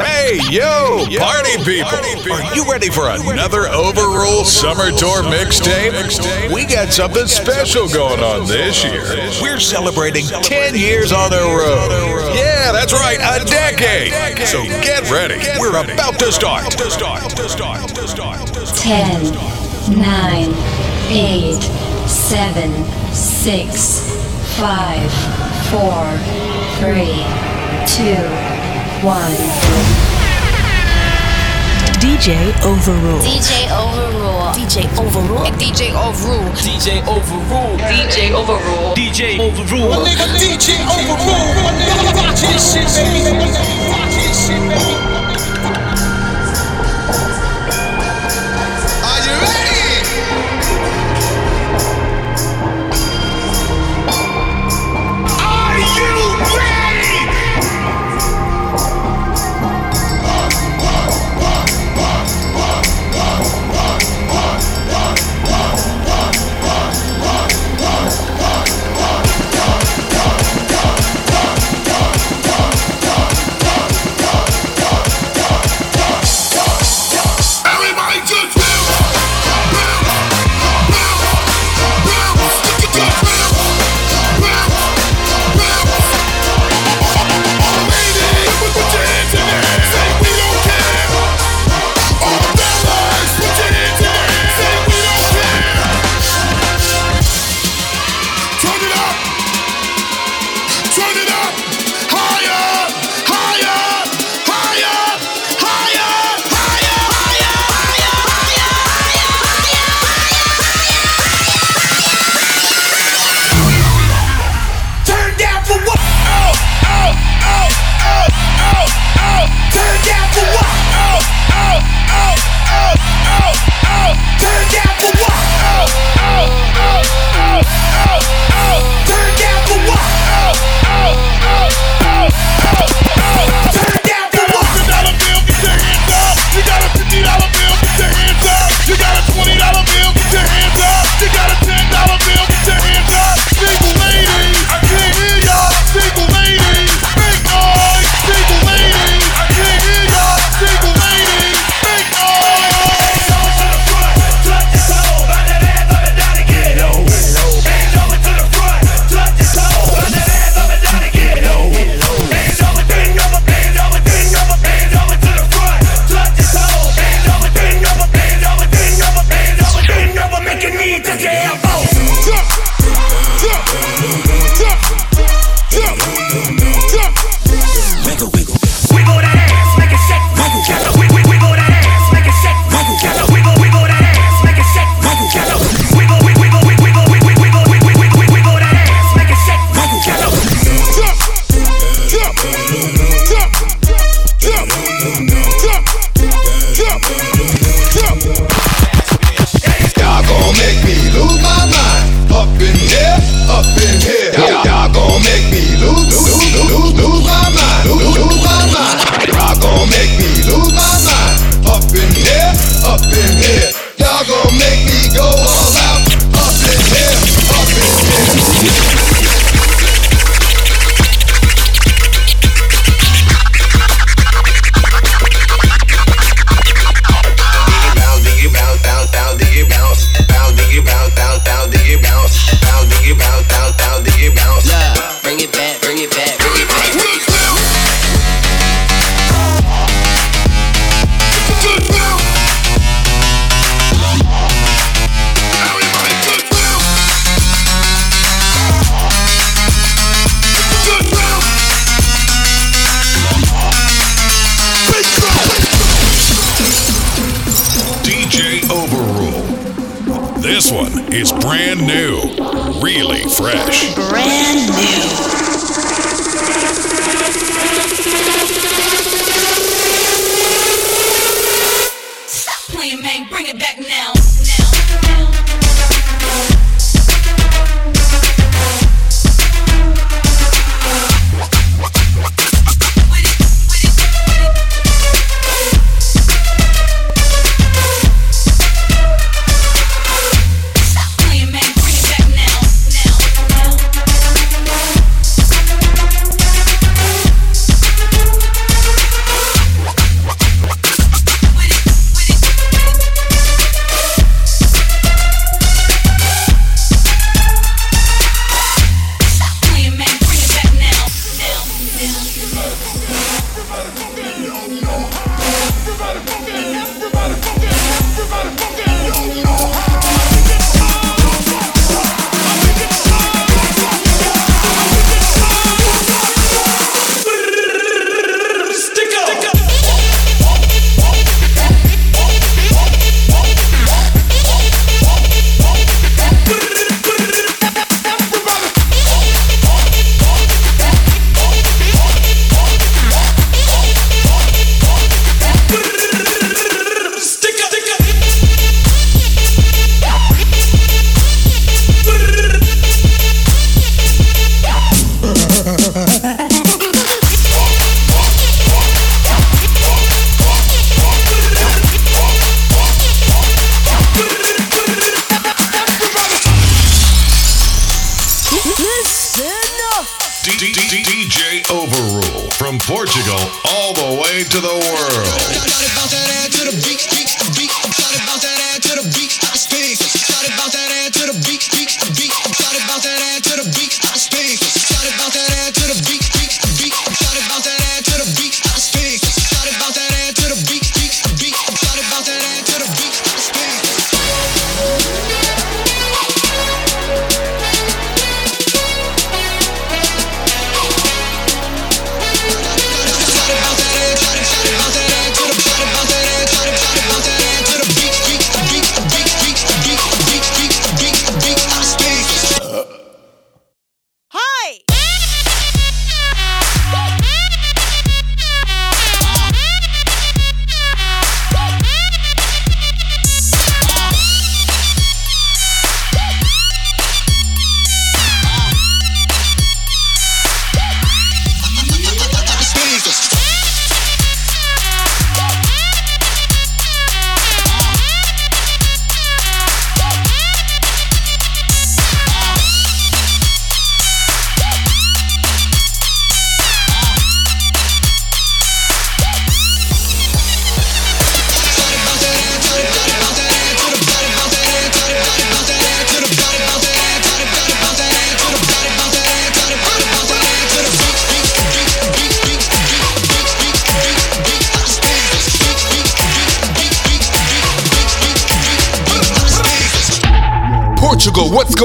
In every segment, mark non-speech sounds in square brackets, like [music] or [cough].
Hey, yo, party, people. party people. Are you ready for another Overrule Summer Tour mixtape? We got something special going on this year. We're celebrating 10 years on the road. Yeah, that's right, a decade. So get ready. We're about to start. 10, 9, 8, 7, 6, 5, 4, 3, 2, one. DJ Overrule. DJ Overrule. DJ Overrule. DJ Overrule. DJ Overrule. DJ Overrule. DJ Overrule. My nigga DJ Overrule. Watch this shit, baby. Watch this shit, baby.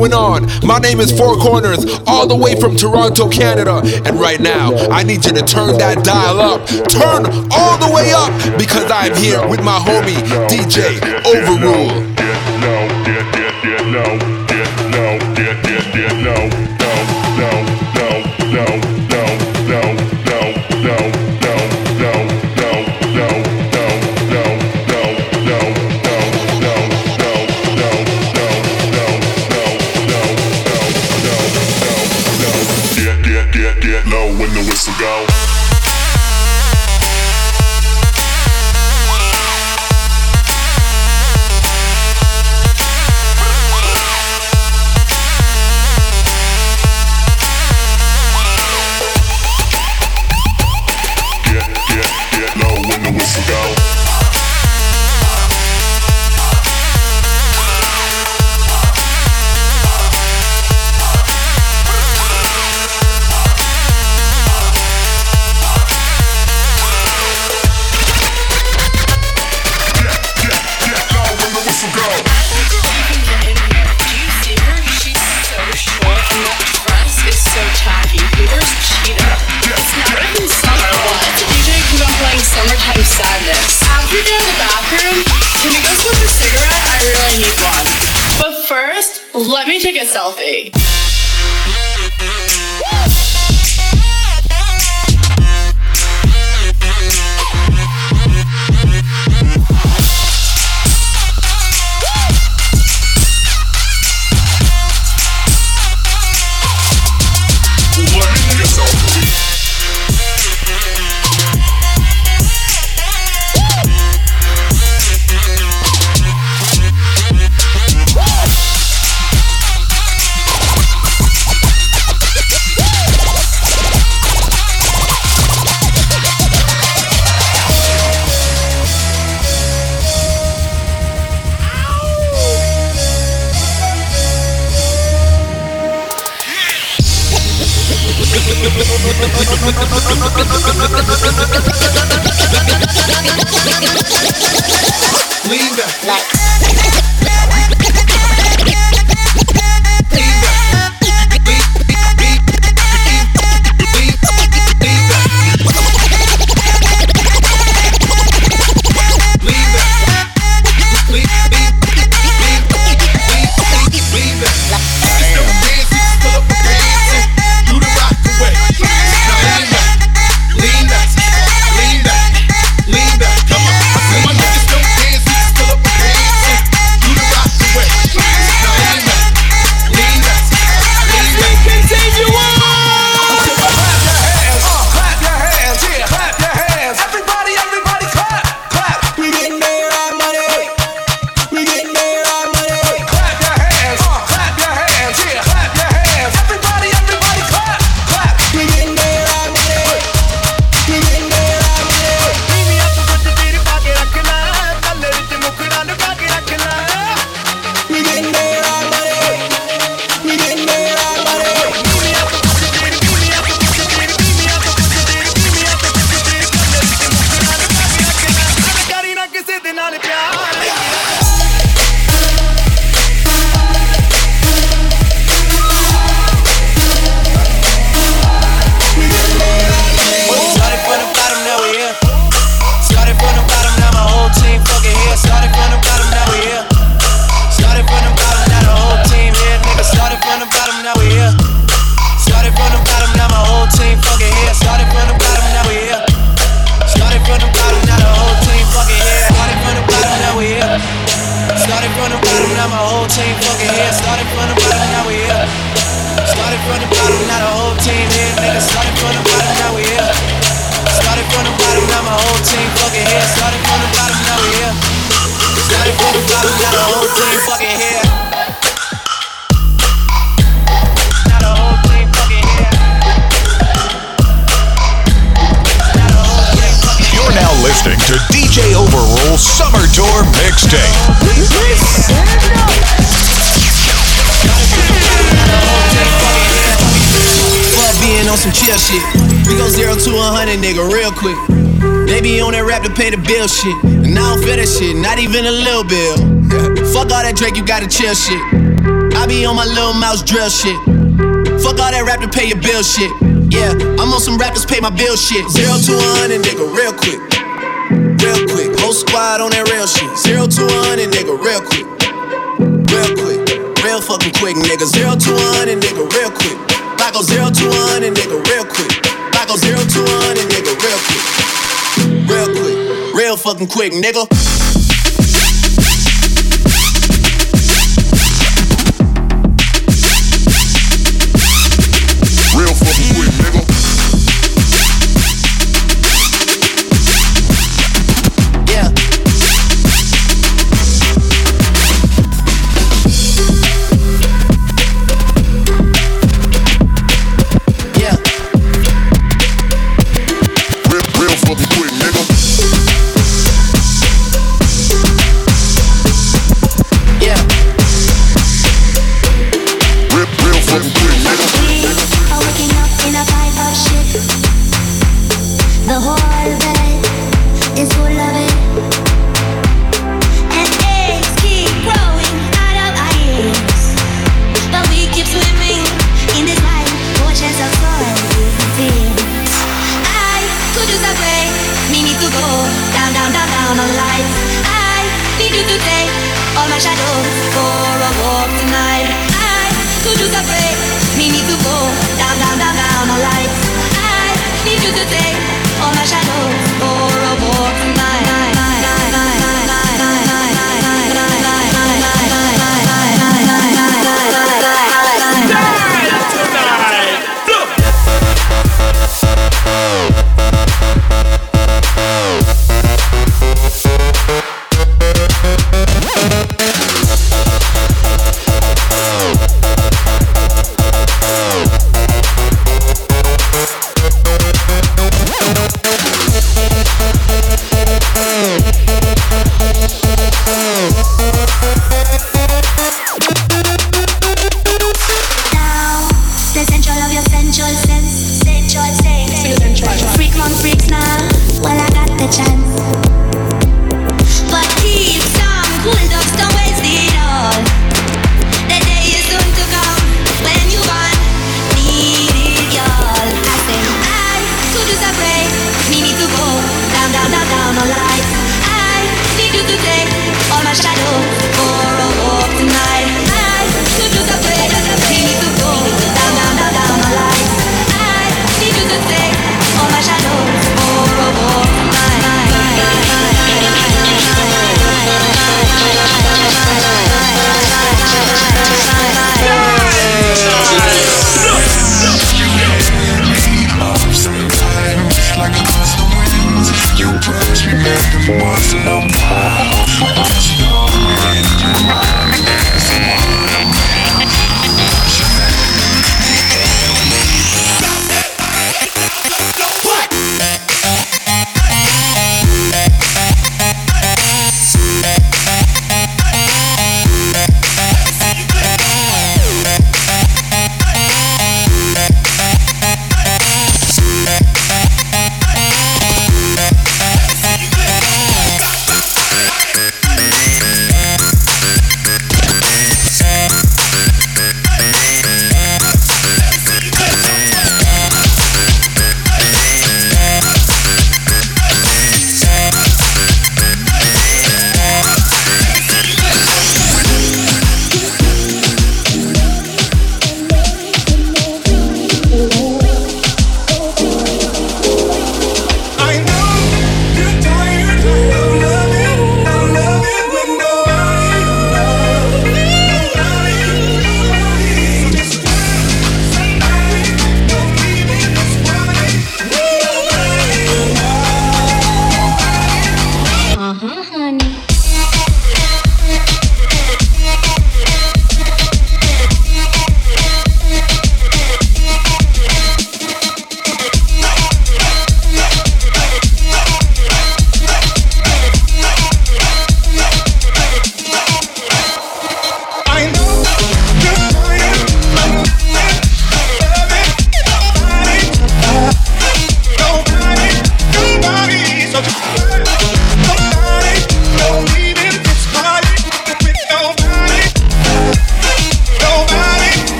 going on? My name is Four Corners, all the way from Toronto, Canada. And right now, I need you to turn that dial up. Turn all the way up because I'm here with my homie, DJ Overrule. Some chill shit. We go zero to hundred, nigga, real quick. They be on that rap to pay the bill shit. And I don't feel that shit, not even a little bill. [laughs] Fuck all that Drake, you gotta chill shit. I be on my little mouse drill shit. Fuck all that rap to pay your bill shit. Yeah, I'm on some rappers pay my bill shit. Zero to hundred, nigga, real quick. Real quick. Whole squad on that real shit. Zero to hundred, nigga, real quick. Real quick. Real fucking quick, nigga. Zero to hundred, nigga, real quick. I go zero to a hundred, nigga, real quick. I go zero to a hundred, nigga, real quick. Real quick. Real fucking quick, nigga.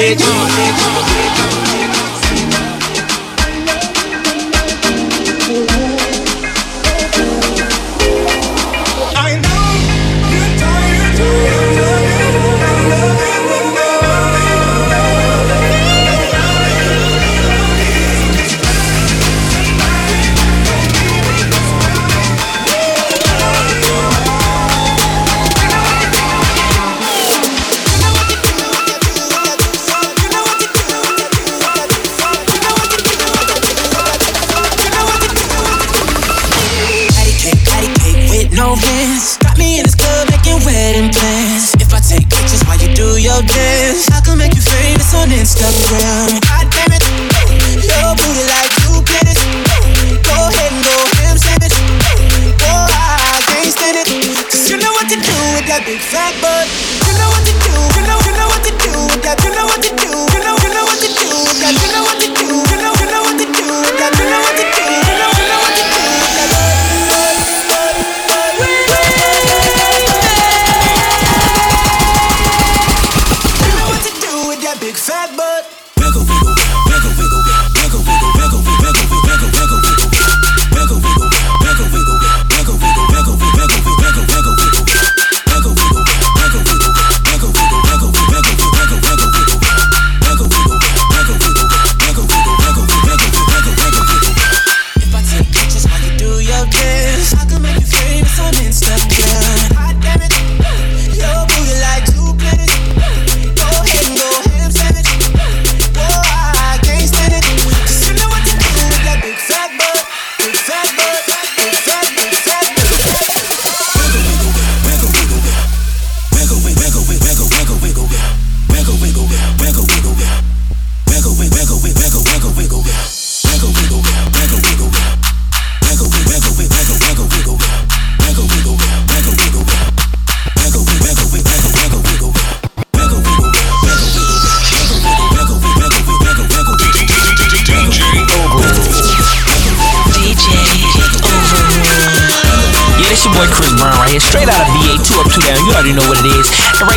shit.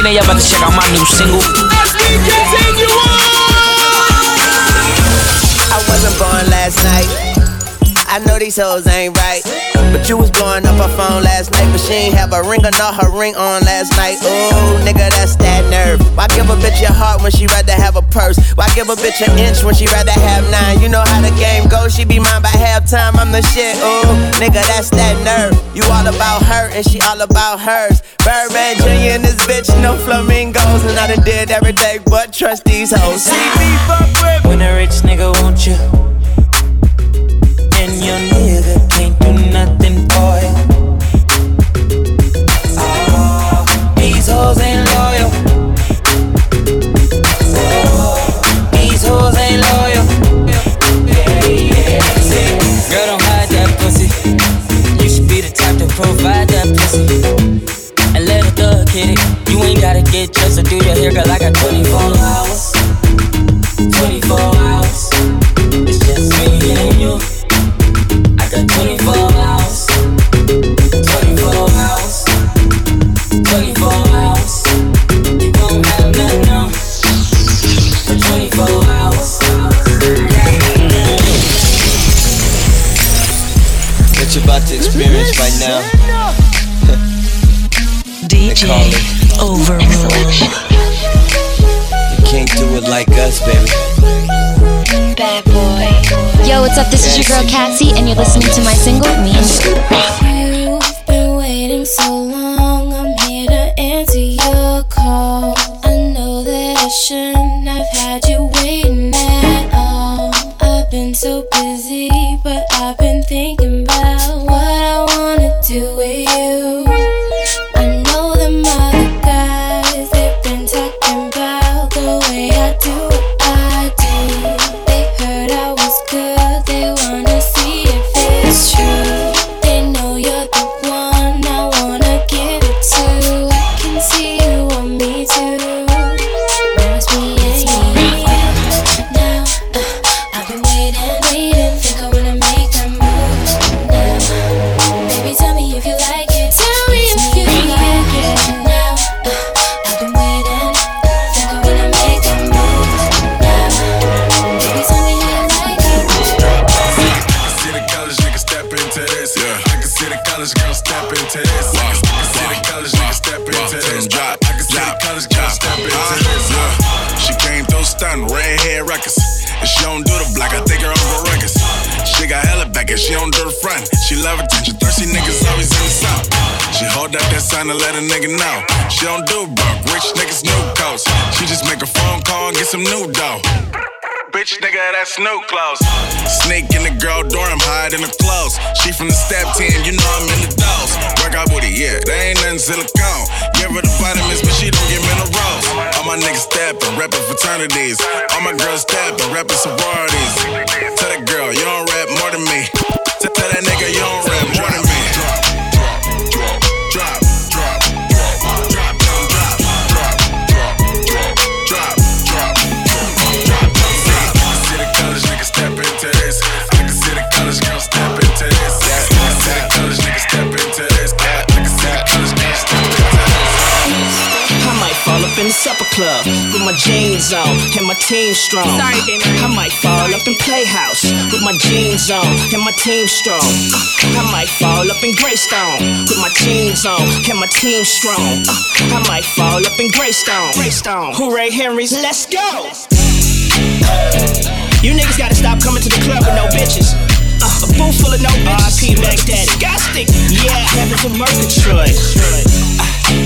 And y'all about to check out my new single. I wasn't born last night. I know these hoes ain't right. But you was blowing up her phone last night, but she ain't have a ring or not her ring on last night. Ooh, nigga, that's that nerve. Why give a bitch your heart when she rather have a purse? Why give a bitch an inch when she rather have nine? You know how the game goes, she be mine by halftime. I'm the shit. Ooh, nigga, that's that nerve. You all about her and she all about hers. Birdman Jr. this bitch, no flamingos, and I done did everything but trust these hoes. See me fuck with When a rich nigga want you, and your nigga can't do nothing you. Oh, these hoes ain't loyal. Oh, these hoes ain't loyal. Girl, don't hide that pussy. You should be the type to provide that pussy. Hit it. You ain't gotta get dressed or do your hair, girl. I got 24 hours. 24 hours. It's just me and you. I got 24 hours. 24 hours. 24 hours. You won't have nothing on. For 24 hours. What you about to experience right now? DJ Overrule. You can't do it like us, baby. Bad boy. Yo, what's up? This is your girl Cassie, and you're listening to my single, Me and You. Hold to let a nigga know. She don't do broke, rich niggas new coats. She just make a phone call and get some new dough. Bitch, nigga, that's Snoop clothes. Sneak in the girl dorm, hide in the clothes. She from the step team, you know I'm in the dose. Work out booty, yeah, they ain't nothing silicone. Give her the vitamins, but she don't get minerals. All my niggas steppin', reppin' fraternities. All my girls steppin', reppin' sororities. Tell that girl, you don't rap more than me. Club with my jeans on and my team strong. Sorry, Dana. I might fall up in Playhouse with my jeans on and my team strong. I might fall up in Greystone with my jeans on and my team strong. I might fall up in Greystone. Greystone. Hooray, Henry's, let's go. You niggas gotta stop coming to the club with no bitches. Uh, a booth full of no bitches. RP Mac Daddy. Disgusting. Yeah, heaven's a Murgatroyd. Uh,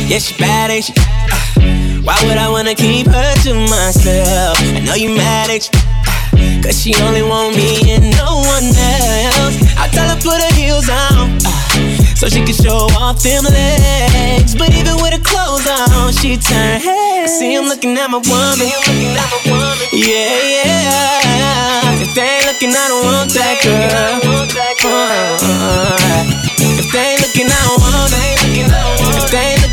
yeah, she bad, ain't she? Uh, why would I wanna keep her to myself? I know you mad, ain't you? Uh, Cause she only want me and no one else. I tell her put her heels on. uh, so she can show off them legs. But even with her clothes on, she turn head. See him looking at my woman. Yeah, yeah. If they ain't looking, I don't want that girl. Uh, if they ain't looking, I don't want it.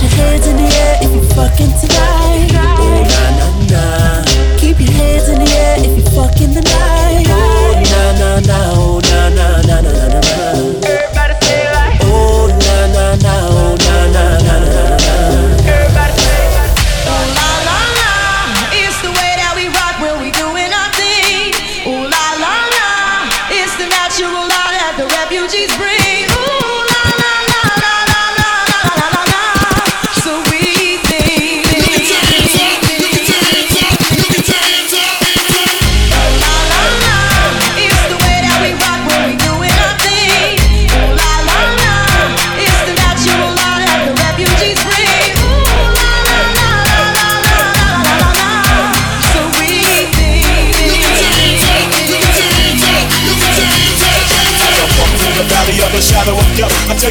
Put your hands in the air if you're fucking tonight. Oh, na na na. Keep your hands in the air if you fucking the night. Oh, na na na. Oh, na na na na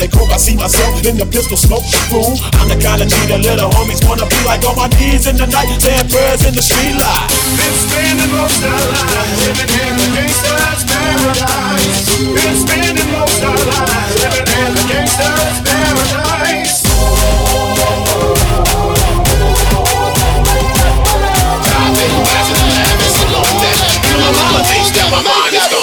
As they croak, I see myself in the pistol smoke. Fool, I'm the kind of G the little homies wanna be like on my knees in the night, saying prayers in the street light. Been spending most of our lives living in the gangster's paradise. Been spending most of our lives living in the gangster's paradise. I've been blasting and laughing so long that even my mama thinks that my mind is gone.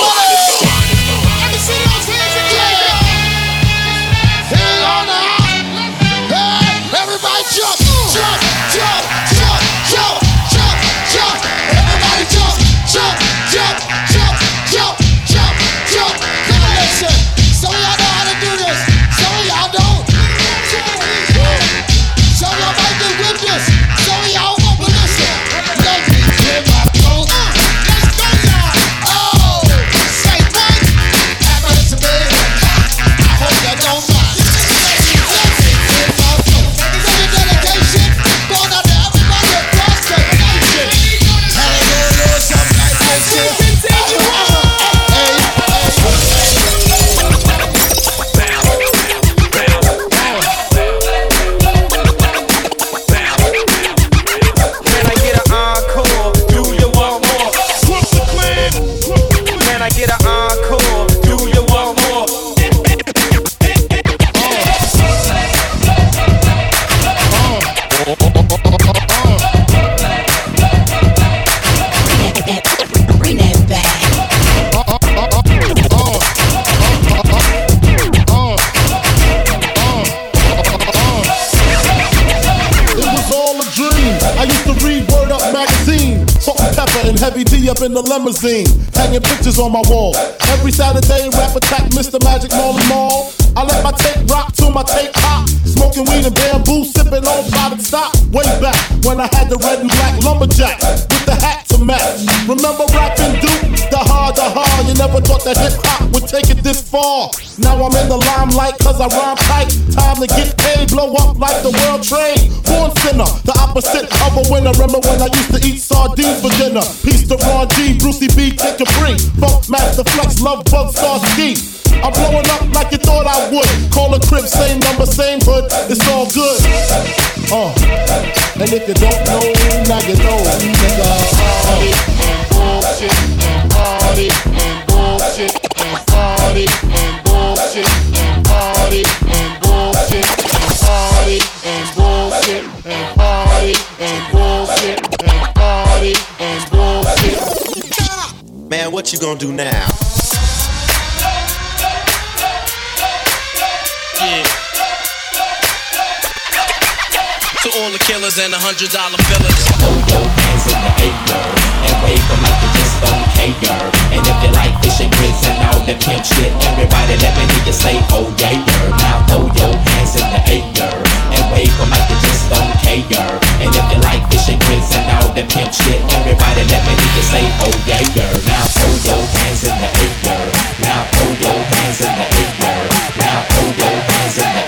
In the limousine, hanging pictures on my wall. Every Saturday, rap attack Mr. Magic Marley Marl. I let my tape rock till my tape pop. Smoking weed and bamboo, sipping on Private Stock. Way back when I had the red and black lumberjack with the hat to match. Remember rapping never thought that hip hop would take it this far. Now I'm in the limelight cause I rhyme tight. Time to get paid, blow up like the world trade. Born sinner, the opposite of a winner. Remember when I used to eat sardines for dinner? Peace to Ron G, Brucey B, take a free. Funkmaster Flex, Love Bug, Star Ski. I'm blowing up like you thought I would. Call a crib, same number, same hood. It's all good. Uh, and if you don't know, now you know. Nigga, party bullshit and party and bullshit and party and bullshit and party and bullshit and party and bullshit and party and bullshit and party and bullshit. Man, what you gonna do now? To all the killers and the hundred dollar billers. Throw your hands in the air and wave them like you just don't care. And if you like fish and all the pimp shit, everybody let me hear you say, oh yeah, yeah. Now throw your hands in the air and wave them like you just don't care. And if you like fish and grits and all the pimp shit, everybody let me hear you say, oh yeah, yeah. Now throw your hands in the air. Now throw your hands in the air. Now throw your hands in the air.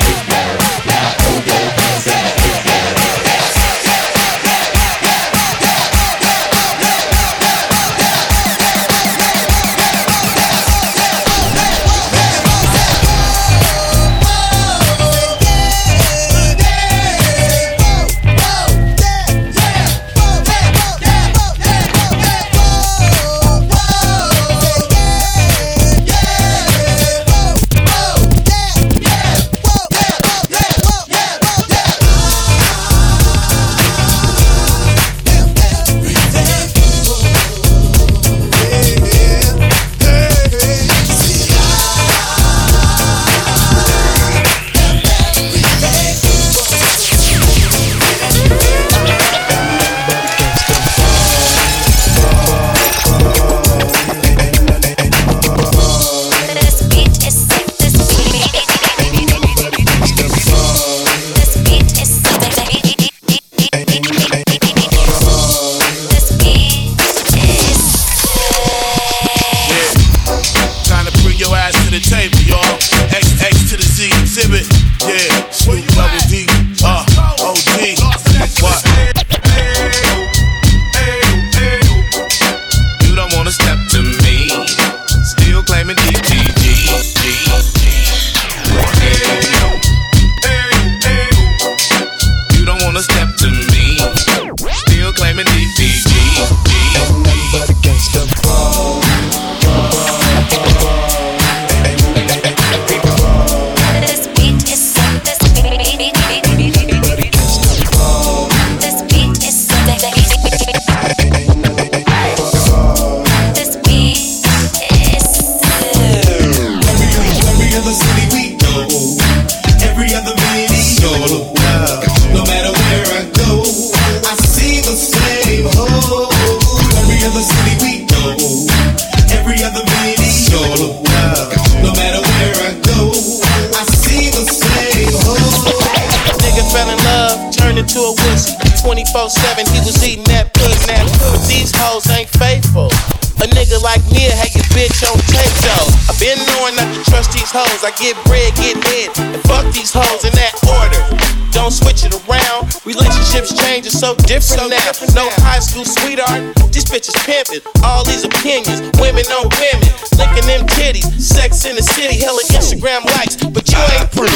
So different now. No high school sweetheart, these bitches pimping. All these opinions, women on women, licking them titties. Sex in the city, hella Instagram likes, but you ain't pretty.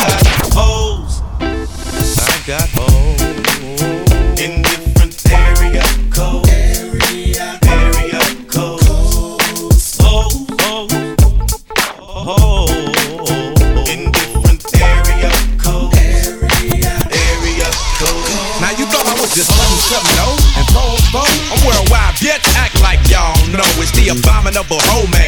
Hoes, oh, the abominable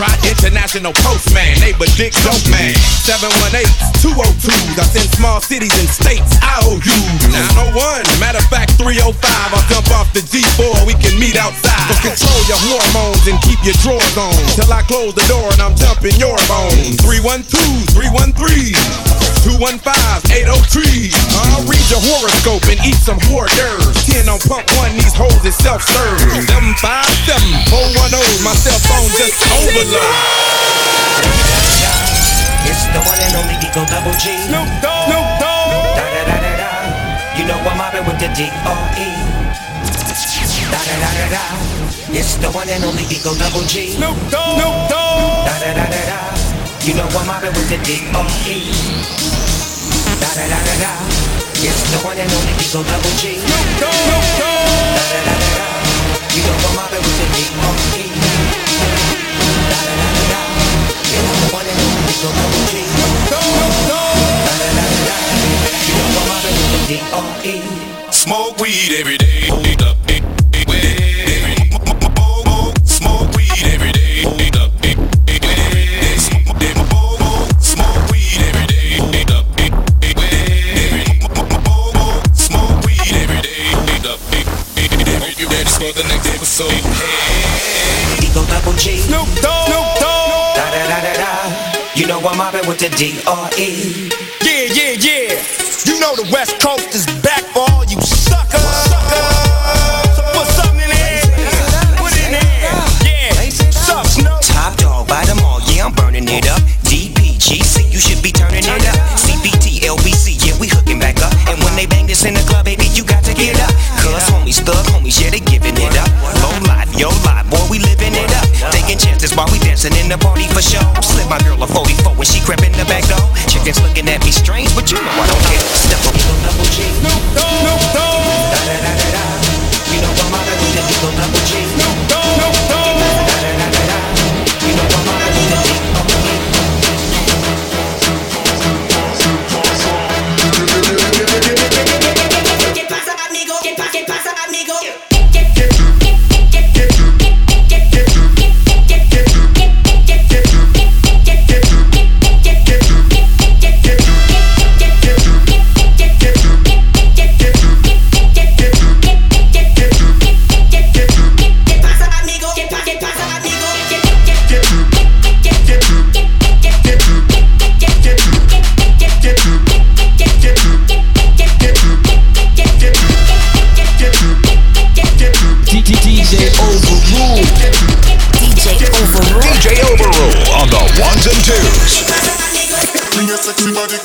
hoe man. Globe Trot International Postman, neighbor Dick Dope Man. 718 202s. I send small cities and states. I owe you 901. Matter of fact, 305. I'll jump off the G4. We can meet outside. So control your hormones and keep your drawers on. Till I close the door and I'm jumping your bones. 312, 313. 215 803. I'll read your horoscope and eat some hors d'oeuvres. 10 on pump one, these hoes is self serve. 757 410, my cell phone just It's the one and only D-O Double G. Snoop Dogg. Snoop Dogg. Da da da da da. You know I'm mobbing with the D.R.E. Da da da da da. It's the one and only D-O Double G. Snoop Dogg. Snoop Dogg. Da da da da da. You know I'm mobbing with the D.R.E. Da da da da da. It's the one and only D-O Double G. Snoop Dogg. Snoop Dogg. Da da da da da. You know I'm mobbing with the D.R.E. Smoke weed every day. Smoke weed every day. Smoke weed every day. Smoke weed every day. You ready for the next episode. D-O Double G. Snoop Dogg. Snoop Dogg. Da da da da. You know I'm mobbing with the D.R.E. Yeah, yeah, yeah. You know the West Coast is back for all you suckers. So put something in there. Put it in there. Yeah. Suck, Snoop. Top dog by them all, yeah, I'm burning it up. DPGC, you should be turning it up. CPT, LBC, yeah, we hooking back up. And when they bang this in the club, baby, you got to get up. Cuz homies, thug homies, yeah, they giving it up. Low life, yo life, boy, we living it up. Taking chances while we dancing in the party for show. Slip my girl a 44 when she crept in the back door. Chickens looking at me strange, but you know I don't care. Step up, D-O Double G.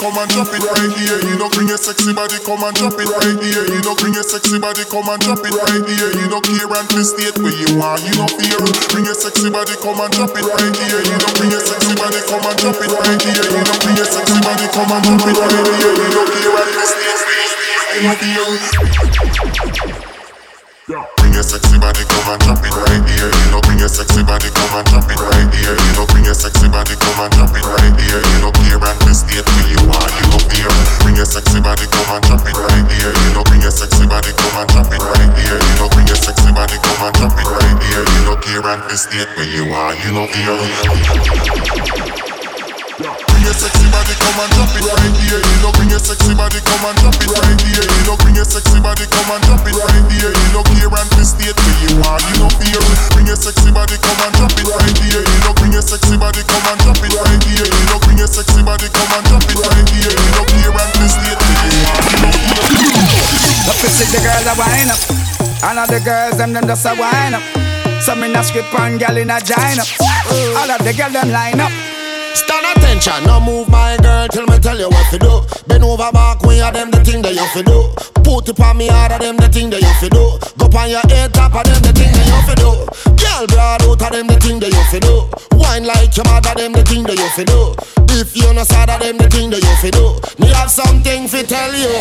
come and drop it right here. You know, bring your sexy body, come and drop it right here. You know, bring your sexy body, come and drop it right here. You know, care and the state where you are. You know, fear. Bring your sexy body, come and drop it right here. You know, bring your sexy body, come and drop it right here. You know, bring your sexy body, come and drop it right here. You know, care and the state where you are. You know, fear. Bring your sexy body, come and drop it right here. You know, bring your sexy body, come and drop it right here. You know, bring your sexy body, come and drop it right here. You know, care and the state where you are. You know, fear. Bring your sexy body, come and drop it right here. You know, bring your sexy body, come and drop it right here. You know, bring your sexy body, come and drop it right here. You know, care and the state where you are. You know, fear. Body, come and drop it right here. You know, bring your sexy body, come and drop it right here. You know, bring your sexy body, come and drop it right here. You know, care and the state where you are. You know, fear. Bring your sexy body, come and drop it right here. You know, bring your sexy body, come and drop it right here. You know, bring your sexy body, come and drop it right here. You know, care and the state where you are. You know, fear. Up to see the girls a wine up. All of the girls them them just a wine up. Some in a script and gal in a up. All of the girls them line up. Stand attention, no move my girl till me tell you what to do. Bend over back when you them the thing that you fi do. Put it on me harder them the thing that you fi do. Go on your head top of them the thing that you fi do. Girl broad out of them the thing that you fi do. Wine like your mother them the thing that you fi do. If you no sad of them the thing that you fi do. Me have something fi tell you.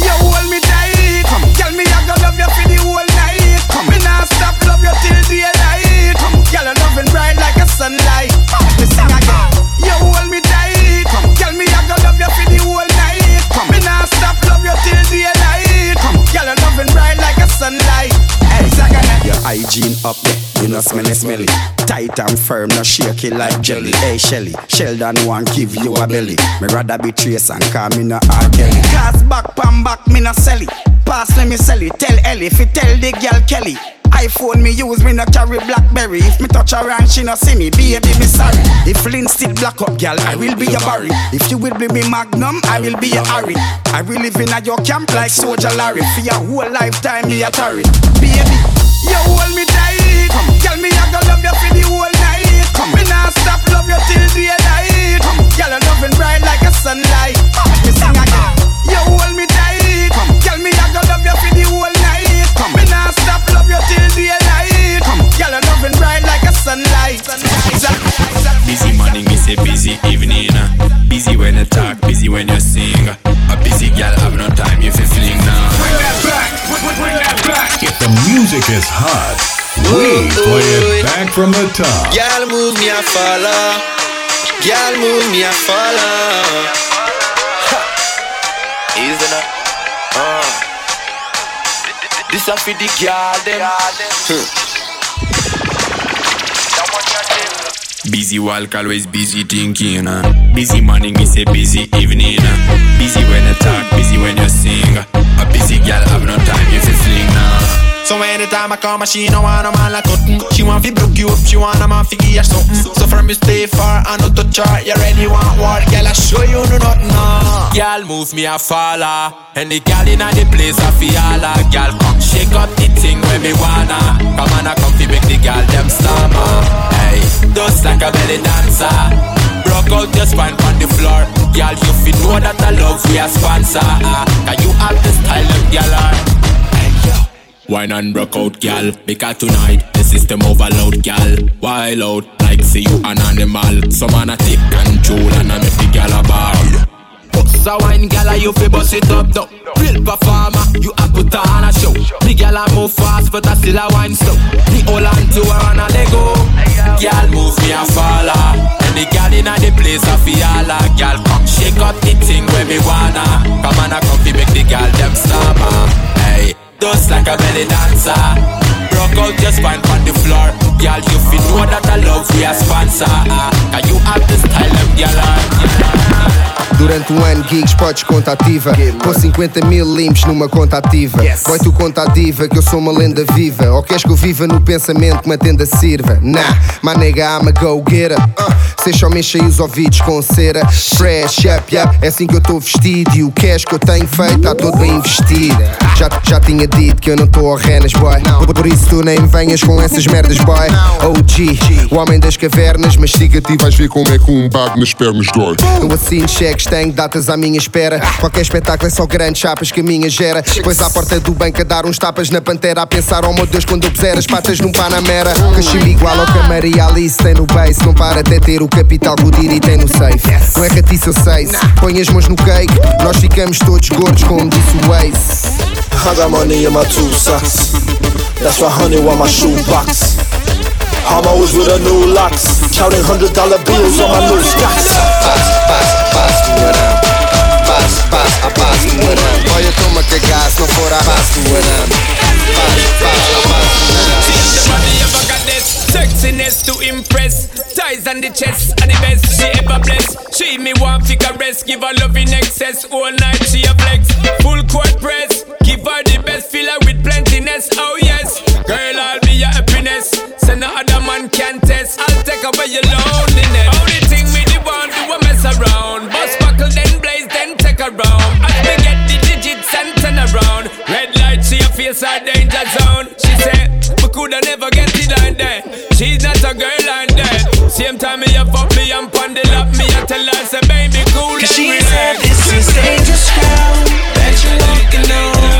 You hold me tight. Come, tell me I gonna love you for the whole night. Come, me nah stop love you till daylight. Girl, you loving bright like a sunlight. Come, me sing again. You hold me tight. Come, tell me I gonna love you for the whole night. Come, me nah stop love you till daylight. Come, girl, you loving bright like a sunlight. Hey, second, you Hygiene up there, you know smelly smelly. Tight and firm, not shaky like jelly. Hey Shelly, Sheldon want give you a belly. Me rather be trace and call me no R. Kelly. Cast back, pam back, me no sell it. Pass let me sell it. Tell Ellie, fi tell the girl Kelly. iPhone me use, me no carry Blackberry. If me touch her and she no see me, baby me sorry. If Flint still black up, girl, I will be your Barry. If you will be me Magnum, I will be your Harry. I will live in a your camp like Soldier Larry. For your whole lifetime, me a tarry. Baby, you hold me tight. Girl, me a go love you for the whole night. Come, me nah stop love you till daylight. Girl, you loving bright like a sunlight. Me sing again. You hold me tight. Girl, me a go love you for the whole night. Me nah stop love you sunlight. Busy morning, me say busy evening. Busy when you talk, busy when you sing. A busy girl have no time if you fling now. Bring that back, bring that back. If the music is hot, we play it back from the top. Girl move me a follow. Girl move me a follow. Ha. Easy now. Uh. This a for the girl Busy walk, always busy thinking. Uh. Busy morning, me say busy evening. Uh. Busy when you talk, busy when you sing. Uh. A busy girl have no time if you fling now. So anytime I come, she no want a man like cotton. She want fi broke you up, she want a man fi give her something. So from me stay far I not touch her. You ready want war, girl? I show you no nothing. Uh. No. Girl move me a follow And the girl inna the place I fi holla Girl come shake up the thing when me wanna Come on I come fi make the girl them stammer Hey, just like a belly dancer Broke out your spine on the floor Girl you fi know that I love we a sponsor ah. Cause you have the style girl are Wine and broke out, gal. Because tonight the system overload, gal. Wild out, like see you an animal. Some man a take control and I make the gal a ball. A wine, gal, you fi bust it up, though. Real performer, you a put on a show. The gal a move fast, but I still a wine slow. Me hold on to her and I let go. Gal move me a follow, and the gal inna the place a fi holla. Gal come shake up the thing where me wanna. Come on, I come fi make the gal them stammer. Hey. Just like a belly dancer Broke out your spine on the floor Girl, you feel know that I love we a sponsor ah. Cause you have the style of girl Durante um ano, gigs, podes conta ativa. Com 50 mil limpos numa conta ativa. Boy, tu conta a diva que eu sou uma lenda viva. Ou queres que eu viva no pensamento que uma tenda sirva? Nah, my nigga, I'm a go-getter. Uh, Cês só me enchem os ouvidos com cera. Fresh up, yeah, é assim que eu estou vestido. E o cash que eu tenho feito está todo bem investido. Já, já tinha dito que eu não estou ao renas, boy. Por, por isso tu nem venhas com essas merdas, boy. OG, o homem das cavernas, mas siga-te e vais ver como é que um bago nas pernas dói. Eu assino cheques, tenho datas à minha espera. Qualquer espetáculo é só grandes chapas que a minha gera. Depois à porta do banco a dar uns tapas na pantera. A pensar, oh meu Deus, quando eu puser as patas num Panamera. Cachimbo igual ao que a Maria Alice tem no base. Para até ter o capital que o Diri tem no safe. Não é catiça, eu sei. Põe as mãos no cake, nós ficamos todos gordos, como disse o Ace. I got money in my two socks. That's why honey on my shoebox. I'm always with a new locks. Counting hundred dollar bills on my new stocks. Paz, paz, a paz do arame. Olha, toma cagar se não for a paz do arame. Paz, paz, a paz sexiness to impress. Ties on the chest are the best she ever bless. She me want fi caress, give her love in excess. All night she a flex, full court press. Give her the best, fill her with plentiness. Oh yes, girl I'll be your happiness. So no other man can test. I'll take away your loneliness. Only thing me the want do a mess around. Bust buckle then blaze then take a See your face a danger zone. She said, we coulda never get it like that. She's not a girl like that. Same time me a fuck me and pon the lap me a tell her say baby cool and she relax. said this is dangerous ground that you're walking on.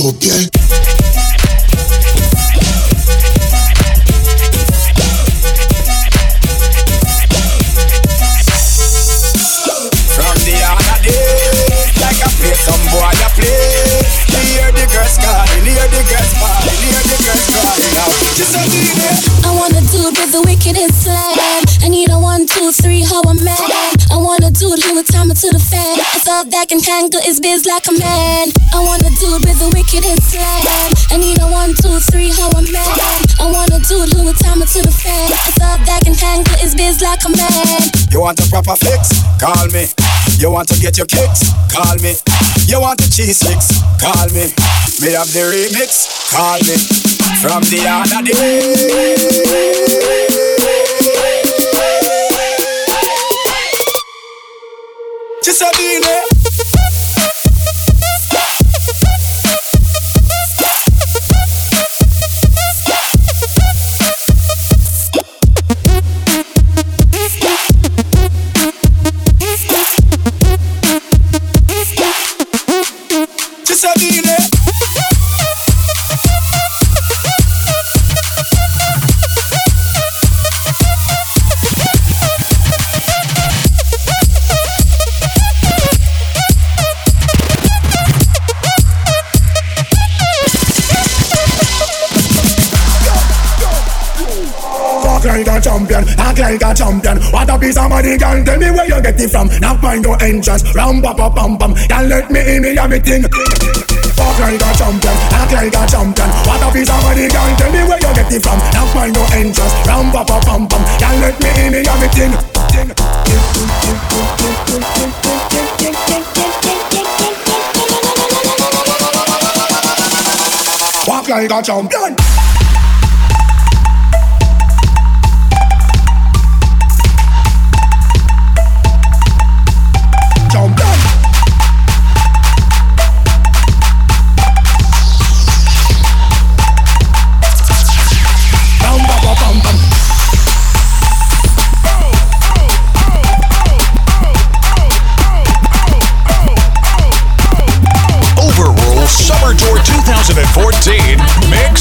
Okay. From the other day, like I play some boy I play. Hear the girls calling, hear the girls calling, hear the girls calling. Now just a minute. I want a dude with the wickedest slam. I need a one, two, three, how a man. I want a dude who would time it to the fan. I thought that can handle his biz like a man. I want a dude with the wickedest slam. I need a one, two, three, how a man. I want a dude who would time it to the fan. I thought that can handle his biz like a man. You want a proper fix? Call me. You want to get your kicks? Call me. You want the cheese fix? Call me. Me have the remix? Call me. From the other day. Just a minute. Just like a champion. What a piece of money, can tell me where you get it from. Knock find no entrance, ram pa pa pam pam. Can let me in, me have me thing. Walk like a champion, act like a champion. What a piece of money, can tell me where you get it from. Knock find no entrance, ram pa pa pam pam. Can let me in, me have me thing. Walk like a. Champion. Tour 2014 mixtape.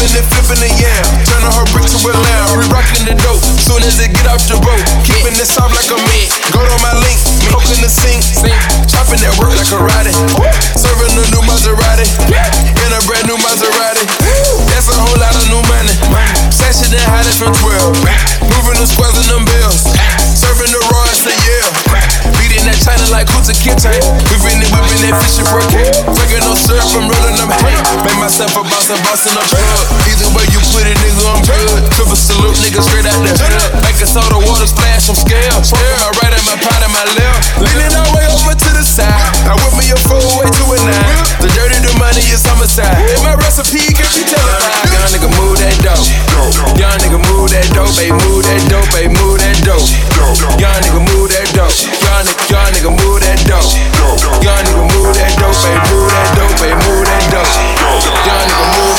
Yam, whipping and flipping the yam. Turning her brick to a lamb. We rocking the dope. Soon as it get off the boat, keeping it soft like a mint. Go to my link, coke in the sink. Chopping that work like a riding. Serving a new Maserati. In a brand new Maserati. That's a whole lot of new money. Sashing and hiding from 12. Moving the squares and them bills. Like Kunta Kinte. Whipping it, whipping that fishing for cake. Drinking no syrup, I'm rolling them hay. Make myself a boss, I'm bossing up drug. Either way you put it, nigga, I'm good. Triple salute, nigga, straight out the hood. Make a soda water splash, I'm scared. Swerve my right and my pot and my left. Leaning all the way over to the side. I whip me a full way to a nine. The dirty, the money is homicide. And my recipe can be televised. Young nigga, move that dope. Young nigga, move that dope, ayy, move that dope, ayy, move that dope. Young nigga, move that dope. Young nigga, young nigga, move that dope. Young nigga, move that dope, ayy, move that dope, ayy, move that dope. Young nigga, move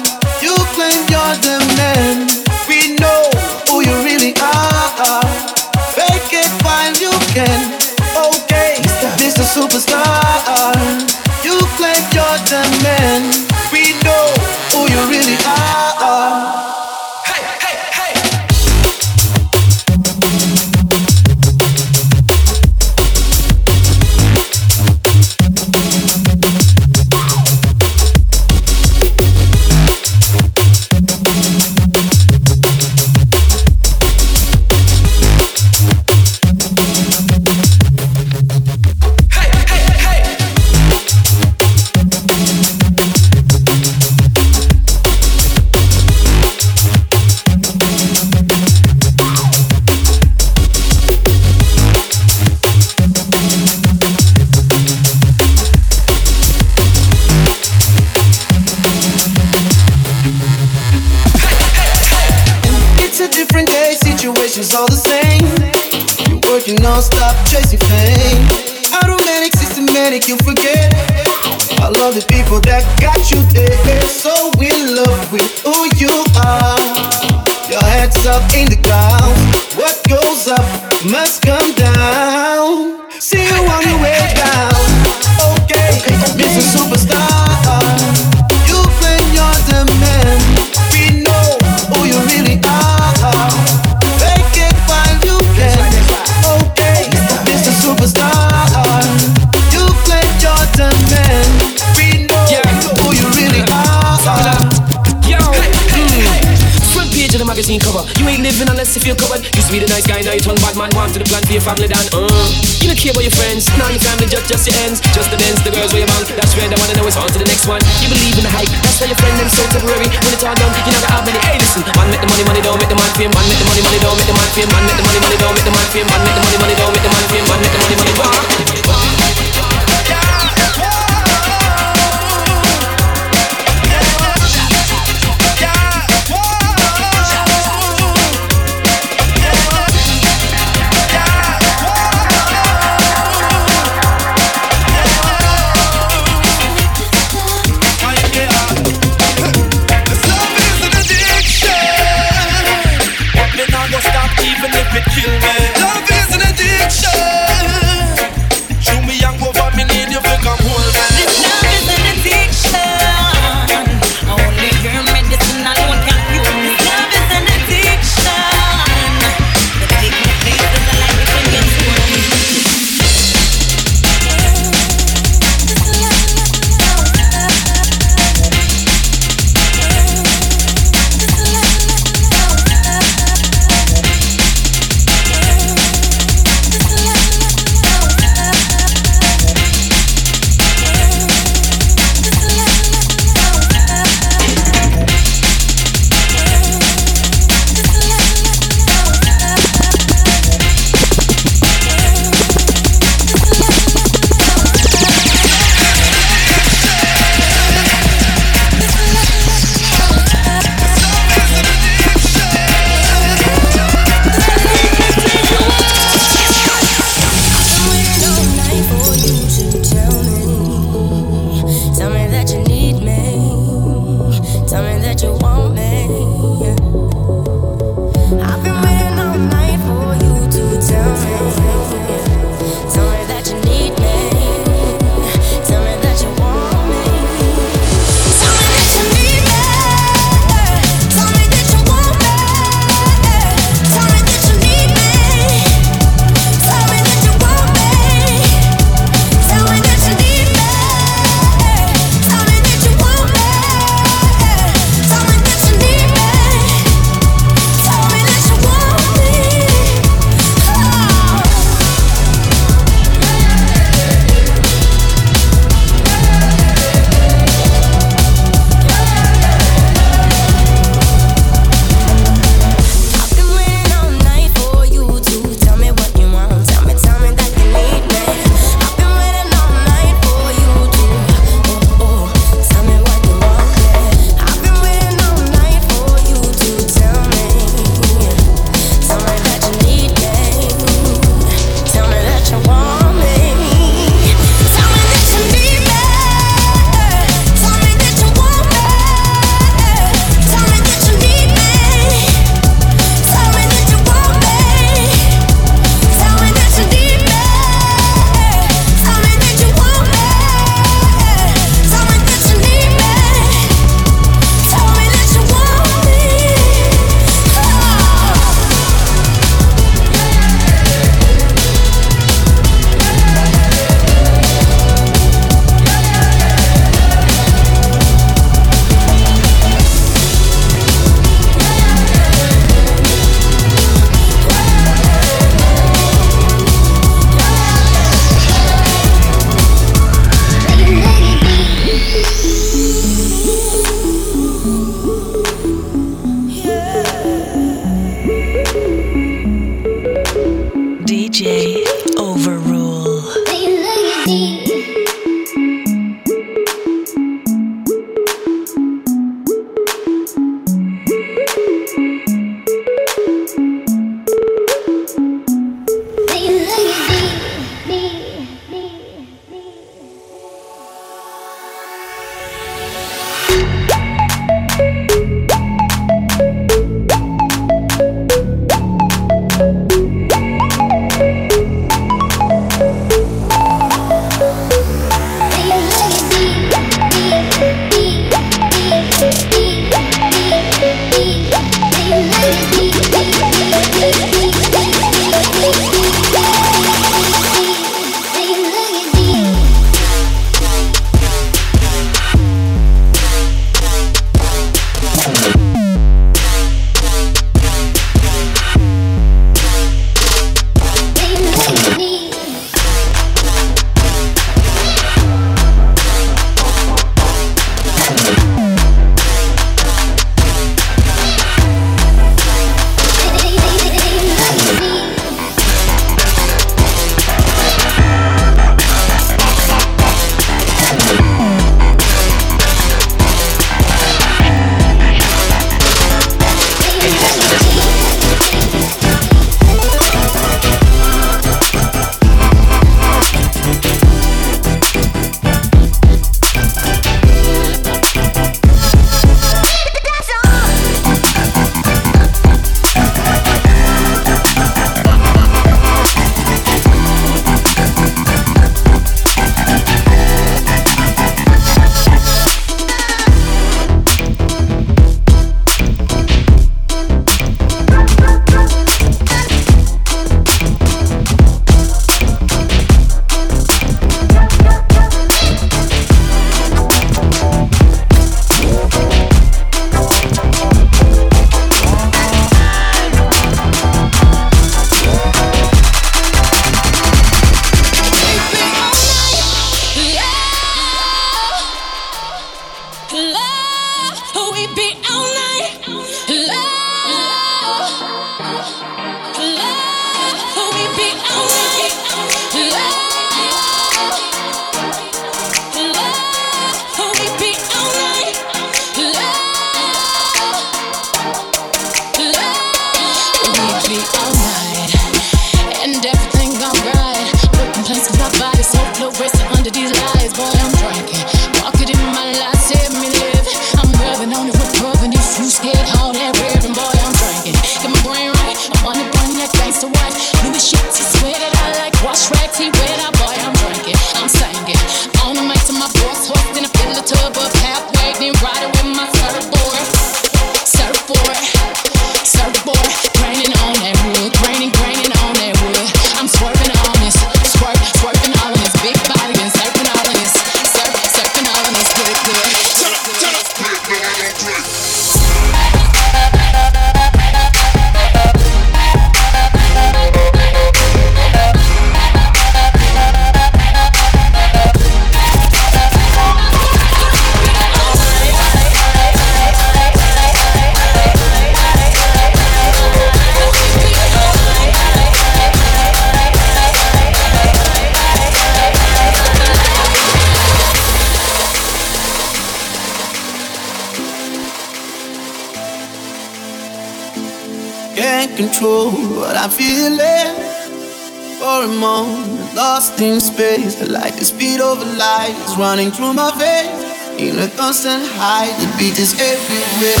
is running through my veins. In a constant high, the beat is everywhere.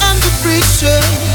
I'm the preacher.